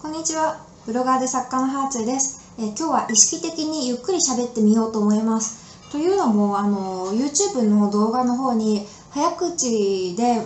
こんにちは。ブロガーで作家のハーツェです。え今日は意識的にゆっくり喋ってみようと思います。というのも、あの、YouTube の動画の方に早口で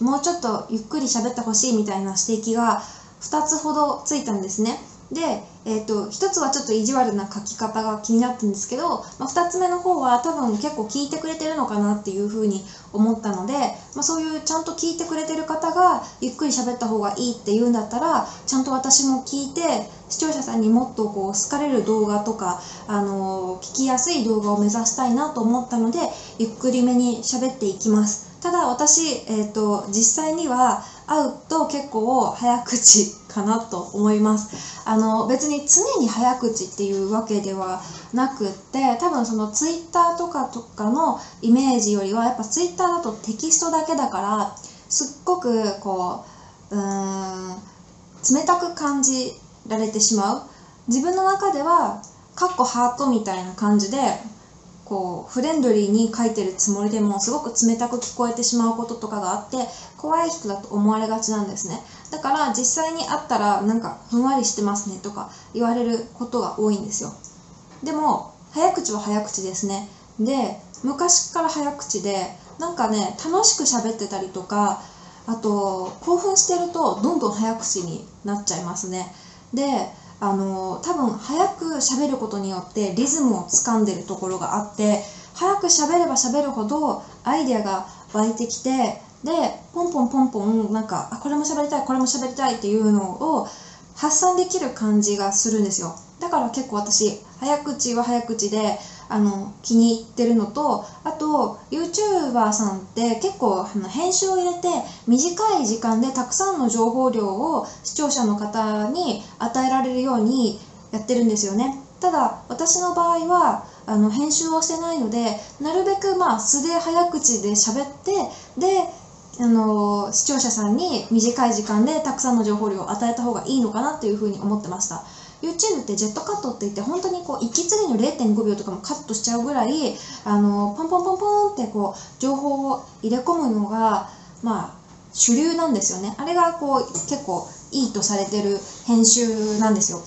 もうちょっとゆっくり喋ってほしいみたいな指摘が2つほどついたんですね。で、えー、と1つはちょっと意地悪な書き方が気になったんですけど、まあ、2つ目の方は多分結構聞いてくれてるのかなっていうふうに思ったので、まあ、そういうちゃんと聞いてくれてる方がゆっくり喋った方がいいって言うんだったらちゃんと私も聞いて視聴者さんにもっとこう好かれる動画とか、あのー聞きやすい動画を目指したいなと思ったのでゆっくりめに喋っていきます。ただ私、えー、と実際には会うと結構早口かなと思います。あの別に常に早口っていうわけではなくって多分そのツイッターとかとかのイメージよりはやっぱツイッターだとテキストだけだからすっごくこううーん冷たく感じられてしまう。自分の中ではカッコハートみたいな感じでこうフレンドリーに書いてるつもりでもすごく冷たく聞こえてしまうこととかがあって怖い人だと思われがちなんですね。だから実際に会ったらなんかふんわりしてますねとか言われることが多いんですよ。でも早口は早口ですね。で昔から早口でなんかね楽しく喋ってたりとかあと興奮してるとどんどん早口になっちゃいますね。であの多分早く喋ることによってリズムをつかんでるところがあって早く喋れば喋るほどアイデアが湧いてきてでポンポンポンポンなんかあこれも喋りたいこれも喋りたいっていうのを発散できる感じがするんですよ。だから結構私早口は早口であの気に入ってるのとあと YouTuber さんって結構あの編集を入れて短い時間でたくさんの情報量を視聴者の方に与えられるようにやってるんですよね。ただ私の場合はあの編集をしてないのでなるべくまあ素で早口で喋ってであの視聴者さんに短い時間でたくさんの情報量を与えた方がいいのかなっていうふうに思ってました。YouTube ってジェットカットって言って本当にこう息継ぎの0.5秒とかもカットしちゃうぐらいあのポンポンポンポンってこう情報を入れ込むのがまあ主流なんですよね。あれがこう結構いいとされてる編集なんですよ。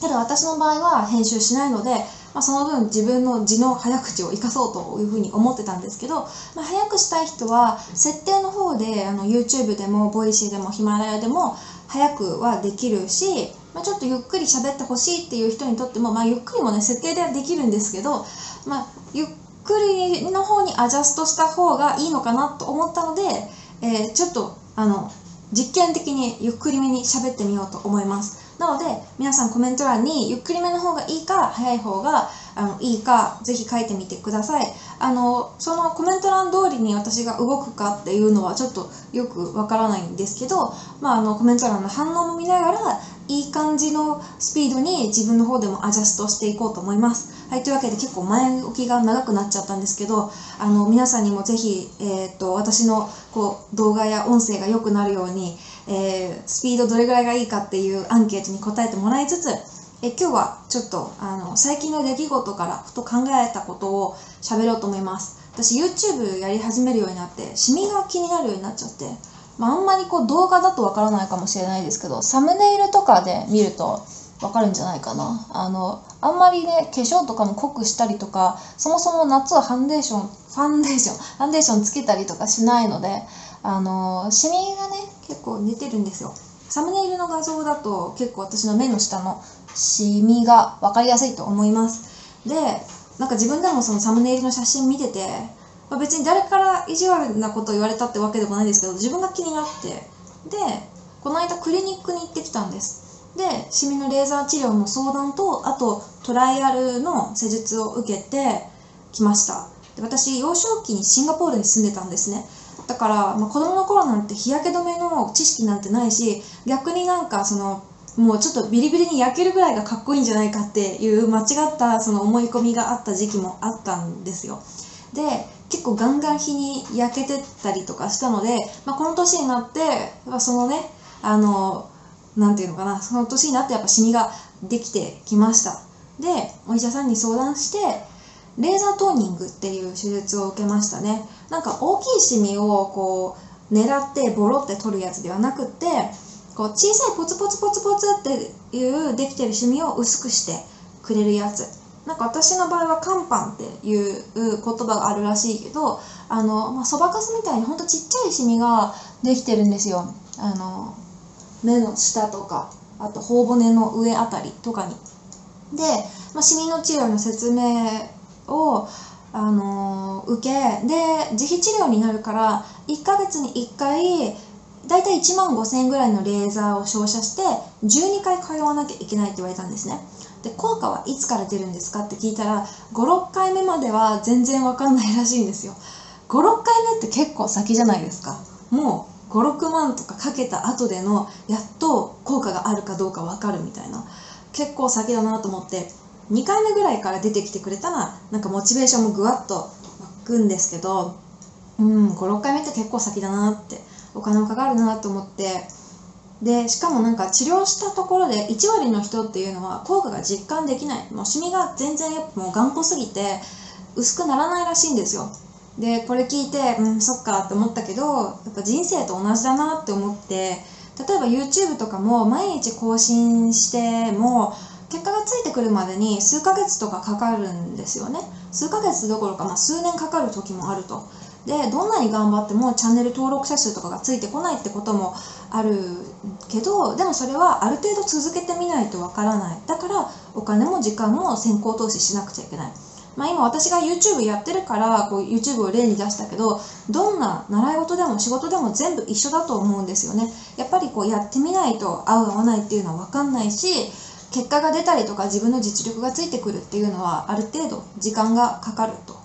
ただ私の場合は編集しないので、まあ、その分自分の地の早口を生かそうというふうに思ってたんですけど、まあ、早くしたい人は設定の方であの YouTube でも Voicy でもヒマラヤでも早くはできるし、まあ、ちょっとゆっくり喋ってほしいっていう人にとっても、まあ、ゆっくりもね設定ではできるんですけど、まあ、ゆっくりの方にアジャストした方がいいのかなと思ったので、えーちょっとあの実験的にゆっくりめに喋ってみようと思います。なので皆さんコメント欄にゆっくりめの方がいいか早い方があのいいかぜひ書いてみてくださいあのそのコメント欄通りに私が動くかっていうのはちょっとよくわからないんですけど、まあ、あのコメント欄の反応も見ながらいい感じのスピードに自分の方でもアジャストしていこうと思います。はい、というわけで結構前置きが長くなっちゃったんですけどあの皆さんにもぜひ、えー、と私のこう動画や音声が良くなるように、えースピードどれぐらいがいいかっていうアンケートに答えてもらいつつえ今日はちょっとあの最近の出来事からふと考えたことを喋ろうと思います。私 YouTube やり始めるようになってシミが気になるようになっちゃって、まあ、あんまりこう動画だとわからないかもしれないですけどサムネイルとかで見るとわかるんじゃないかな。あのあんまりね化粧とかも濃くしたりとかそもそも夏はファンデーションファンデーションファンデーションつけたりとかしないのであのシミがね結構出てるんですよ。サムネイルの画像だと結構私の目の下のシミが分かりやすいと思います。でなんか自分でもそのサムネイルの写真見てて、まあ、別に誰から意地悪なこと言われたってわけでもないんですけど自分が気になって。でこの間クリニックに行ってきたんです。でシミのレーザー治療の相談とあとトライアルの施術を受けてきました。で私幼少期にシンガポールに住んでたんですね。だから、まあ、子供の頃なんて日焼け止めの知識なんてないし逆になんかそのもうちょっとビリビリに焼けるぐらいがかっこいいんじゃないかっていう間違ったその思い込みがあった時期もあったんですよ。で結構ガンガン日に焼けてたりとかしたので、まあ、この年になってそのねあのなんていうのかなその年になってやっぱシミができてきました。でお医者さんに相談してレーザートーニングっていう手術を受けましたね。なんか大きいシミをこう狙ってボロって取るやつではなくってこう小さいポツポツポツポツっていうできてるシミを薄くしてくれるやつ。なんか私の場合はカンパンっていう言葉があるらしいけどあの、まあ、そばかすみたいにほんとちっちゃいシミができてるんですよ。あの目の下とかあと頬骨の上あたりとかに。で、まあ、シミの治療の説明をあの受けで自費治療になるから1ヶ月に1回だいたい1万5000円ぐらいのレーザーを照射して12回通わなきゃいけないって言われたんですね。で効果はいつから出るんですかって聞いたら56回目までは全然わかんないらしいんですよ。56回目って結構先じゃないですか。もう56万とかかけた後でのやっと効果があるかどうか分かるみたいな。結構先だなと思って2回目ぐらいから出てきてくれたらなんかモチベーションもぐわっと湧くんですけどうん56回目って結構先だなってお金もかかるなと思ってでしかもなんか治療したところで1割の人っていうのは効果が実感できない。もうシミが全然やっぱもう頑固すぎて薄くならないらしいんですよ。でこれ聞いてうんそっかって思ったけどやっぱ人生と同じだなって思って例えば YouTube とかも毎日更新しても結果がついてくるまでに数ヶ月とかかかるんですよね。数ヶ月どころか、まあ、数年かかる時もあると。でどんなに頑張ってもチャンネル登録者数とかがついてこないってこともあるけどでもそれはある程度続けてみないとわからない。だからお金も時間も先行投資しなくちゃいけない。まあ、今私が YouTube やってるからこう YouTube を例に出したけどどんな習い事でも仕事でも全部一緒だと思うんですよね。やっぱりこうやってみないと合う合わないっていうのは分かんないし結果が出たりとか自分の実力がついてくるっていうのはある程度時間がかかると。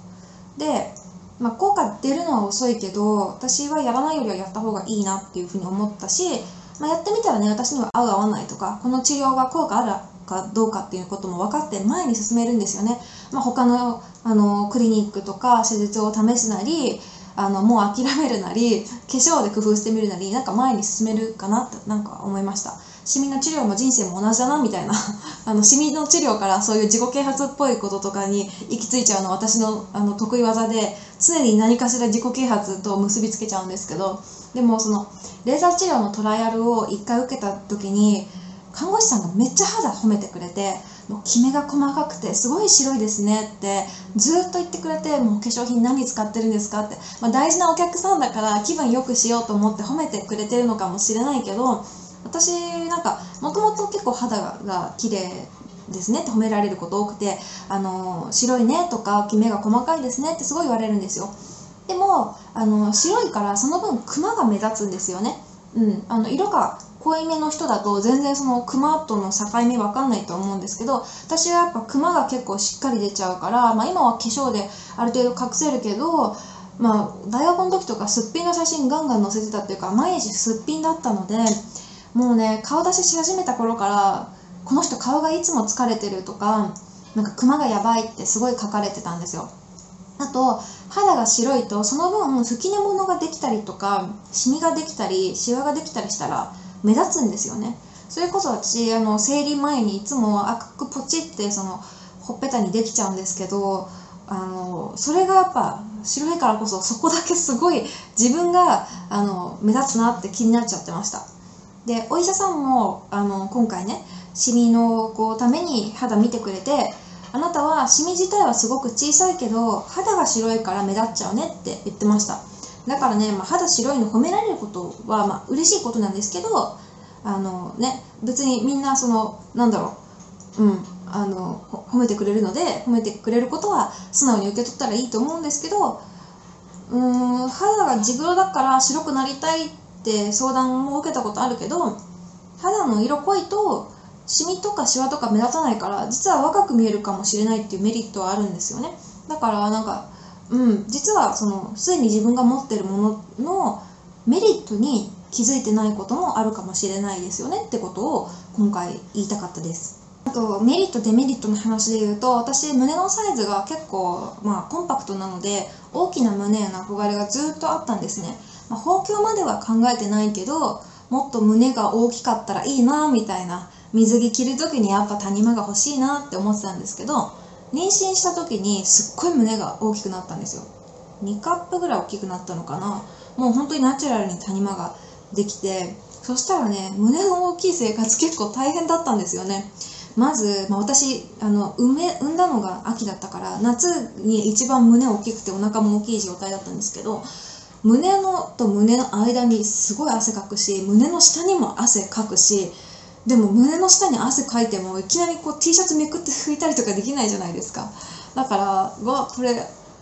で、まあ、効果出るのは遅いけど私はやらないよりはやった方がいいなっていうふうに思ったし、まあ、やってみたらね私には合う合わないとかこの治療が効果あるかどうかっていうことも分かって前に進めるんですよね、まあ、他のあのクリニックとか施術を試すなりあのもう諦めるなり化粧で工夫してみるなりなんか前に進めるかなってなんか思いました。シミの治療も人生も同じだなみたいな。あのシミの治療からそういう自己啓発っぽいこととかに行き着いちゃうの私のあの得意技で常に何かしら自己啓発と結びつけちゃうんですけどでもそのレーザー治療のトライアルを1回受けた時に看護師さんがめっちゃ肌褒めてくれてもうキメが細かくてすごい白いですねってずっと言ってくれてもう化粧品何使ってるんですかって、まあ、大事なお客さんだから気分良くしようと思って褒めてくれてるのかもしれないけど私なんかもともと結構肌が綺麗ですねって褒められること多くてあの白いねとかキメが細かいですねってすごい言われるんですよ。でもあの白いからその分クマが目立つんですよね。うん。あの色が濃いめの人だと全然そのクマとの境目わかんないと思うんですけど私はやっぱクマが結構しっかり出ちゃうから、まあ、今は化粧である程度隠せるけどまあ、大学の時とかすっぴんの写真ガンガン載せてたっていうか毎日すっぴんだったのでもうね顔出しし始めた頃からこの人顔がいつも疲れてるとかなんかクマがやばいってすごい書かれてたんですよ。あと肌が白いとその分吹き根物ができたりとかシミができたりシワができたりしたら目立つんですよね。それこそ私あの生理前にいつも赤くポチってそのほっぺたにできちゃうんですけどあのそれがやっぱ白いからこそそこだけすごい自分があの目立つなって気になっちゃってました。でお医者さんもあの今回ねシミのこうために肌見てくれてあなたはシミ自体はすごく小さいけど肌が白いから目立っちゃうねって言ってました。だからね、まあ、肌白いの褒められることは、まあ嬉しいことなんですけどあのね別にみんなそのなんだろううんあの褒めてくれるので褒めてくれることは素直に受け取ったらいいと思うんですけどうーん肌が地黒だから白くなりたいって相談も受けたことあるけど肌の色濃いとシミとかシワとか目立たないから実は若く見えるかもしれないっていうメリットはあるんですよね。だからなんかうん実はそのすでに自分が持ってるもののメリットに気づいてないこともあるかもしれないですよねってことを今回言いたかったです。あとメリットデメリットの話で言うと私胸のサイズが結構まあコンパクトなので大きな胸への憧れがずっとあったんですね、まあ、包協までは考えてないけどもっと胸が大きかったらいいなみたいな水着着る時にやっぱ谷間が欲しいなって思ってたんですけど妊娠した時にすっごい胸が大きくなったんですよ。2カップぐらい大きくなったのかな。もう本当にナチュラルに谷間ができてそしたらね胸の大きい生活結構大変だったんですよね。まず、まあ、私あの産め産んだのが秋だったから夏に一番胸大きくてお腹も大きい状態だったんですけど胸のと胸の間にすごい汗かくし胸の下にも汗かくしでも胸の下に汗かいてもいきなりこう T シャツめくって拭いたりとかできないじゃないですか。だからわこれ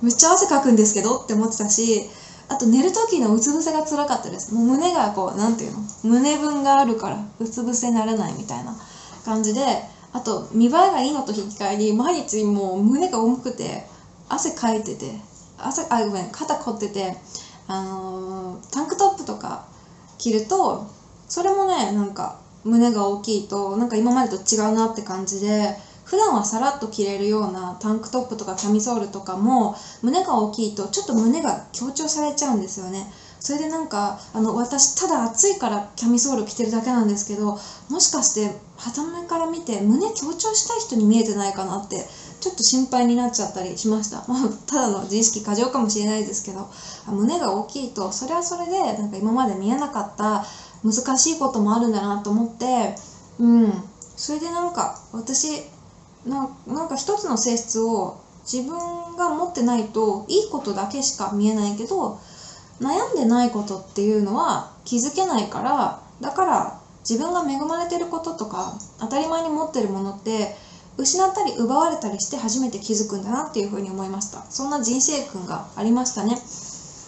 めっちゃ汗かくんですけどって思ってたしあと寝る時のうつ伏せが辛かったです。もう胸がこうなんていうの？胸分があるからうつ伏せになれないみたいな感じであと見栄えがいいのと引き換えに毎日もう胸が重くて汗かいてて汗あごめん肩凝っててあのー、タンクトップとか着るとそれもねなんか胸が大きいとなんか今までと違うなって感じで普段はさらっと着れるようなタンクトップとかキャミソールとかも胸が大きいとちょっと胸が強調されちゃうんですよね。それでなんかあの私ただ暑いからキャミソール着てるだけなんですけどもしかして肌目から見て胸強調したい人に見えてないかなってちょっと心配になっちゃったりしました、まあ、ただの自意識過剰かもしれないですけど胸が大きいとそれはそれでなんか今まで見えなかった難しいこともあるんだなと思ってうん。それでなんか私ななんか一つの性質を自分が持ってないといいことだけしか見えないけど悩んでないことっていうのは気づけないからだから自分が恵まれてることとか当たり前に持ってるものって失ったり奪われたりして初めて気づくんだなっていうふうに思いました。そんな人生訓がありましたね。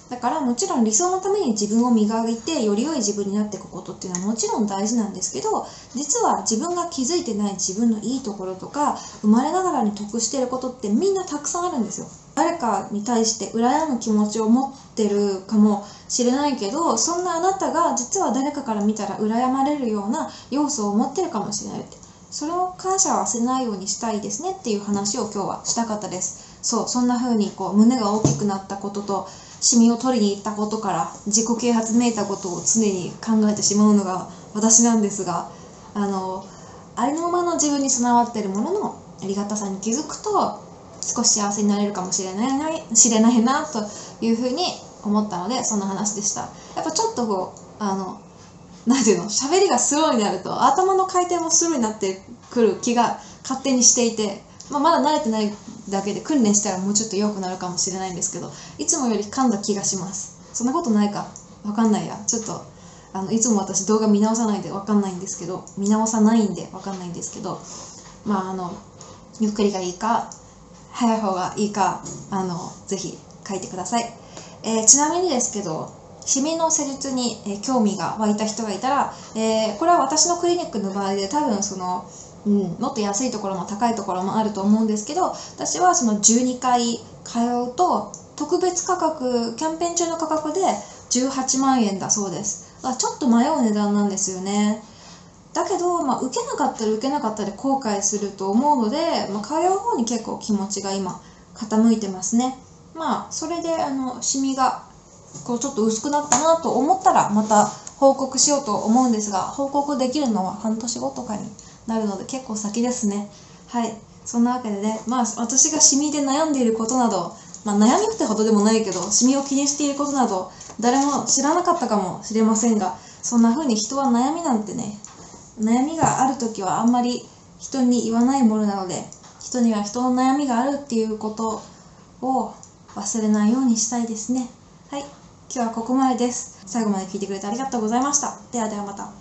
だからもちろん理想のために自分を磨いてより良い自分になっていくことっていうのはもちろん大事なんですけど実は自分が気づいてない自分のいいところとか生まれながらに得してることってみんなたくさんあるんですよ。誰かに対して羨む気持ちを持ってるかもしれないけどそんなあなたが実は誰かから見たら羨まれるような要素を持ってるかもしれないって。それを感謝は忘れないようにしたいですねっていう話を今日はしたかったです。そうそんな風にこう胸が大きくなったこととシミを取りに行ったことから自己啓発めいたことを常に考えてしまうのが私なんですがあのありのままの自分に備わっているもののありがたさに気づくと少し幸せになれるかもしれない知れないなというふうに思ったのでそんな話でした。やっぱちょっとこうあの何ていうの喋りがスローになると頭の回転もスローになってくる気が勝手にしていてまあ、まだ慣れてないだけで訓練したらもうちょっと良くなるかもしれないんですけどいつもより噛んだ気がします。そんなことないか？わかんないや。ちょっとあのいつも私動画見直さないでわかんないんですけど見直さないんでわかんないんですけどまああのゆっくりがいいか早い方がいいかあのぜひ書いてください、えー、ちなみにですけどシミの施術に、え、興味が湧いた人がいたら、えー、これは私のクリニックの場合で多分そのうん、もっと安いところも高いところもあると思うんですけど私はその12回通うと特別価格キャンペーン中の価格で18万円だそうです。ちょっと迷う値段なんですよね。だけど、まあ、受けなかったら受けなかったで後悔すると思うので、まあ、通う方に結構気持ちが今傾いてますね。まあそれであのシミがこうちょっと薄くなったなと思ったらまた報告しようと思うんですが報告できるのは半年後とかになるので結構先ですね。はい。そんなわけでねまあ私がシミで悩んでいることなど、まあ、悩みってほどでもないけどシミを気にしていることなど誰も知らなかったかもしれませんがそんな風に人は悩みなんてね悩みがある時はあんまり人に言わないものなので人には人の悩みがあるっていうことを忘れないようにしたいですね。はい。今日はここまでです。最後まで聞いてくれてありがとうございました。ではではまた。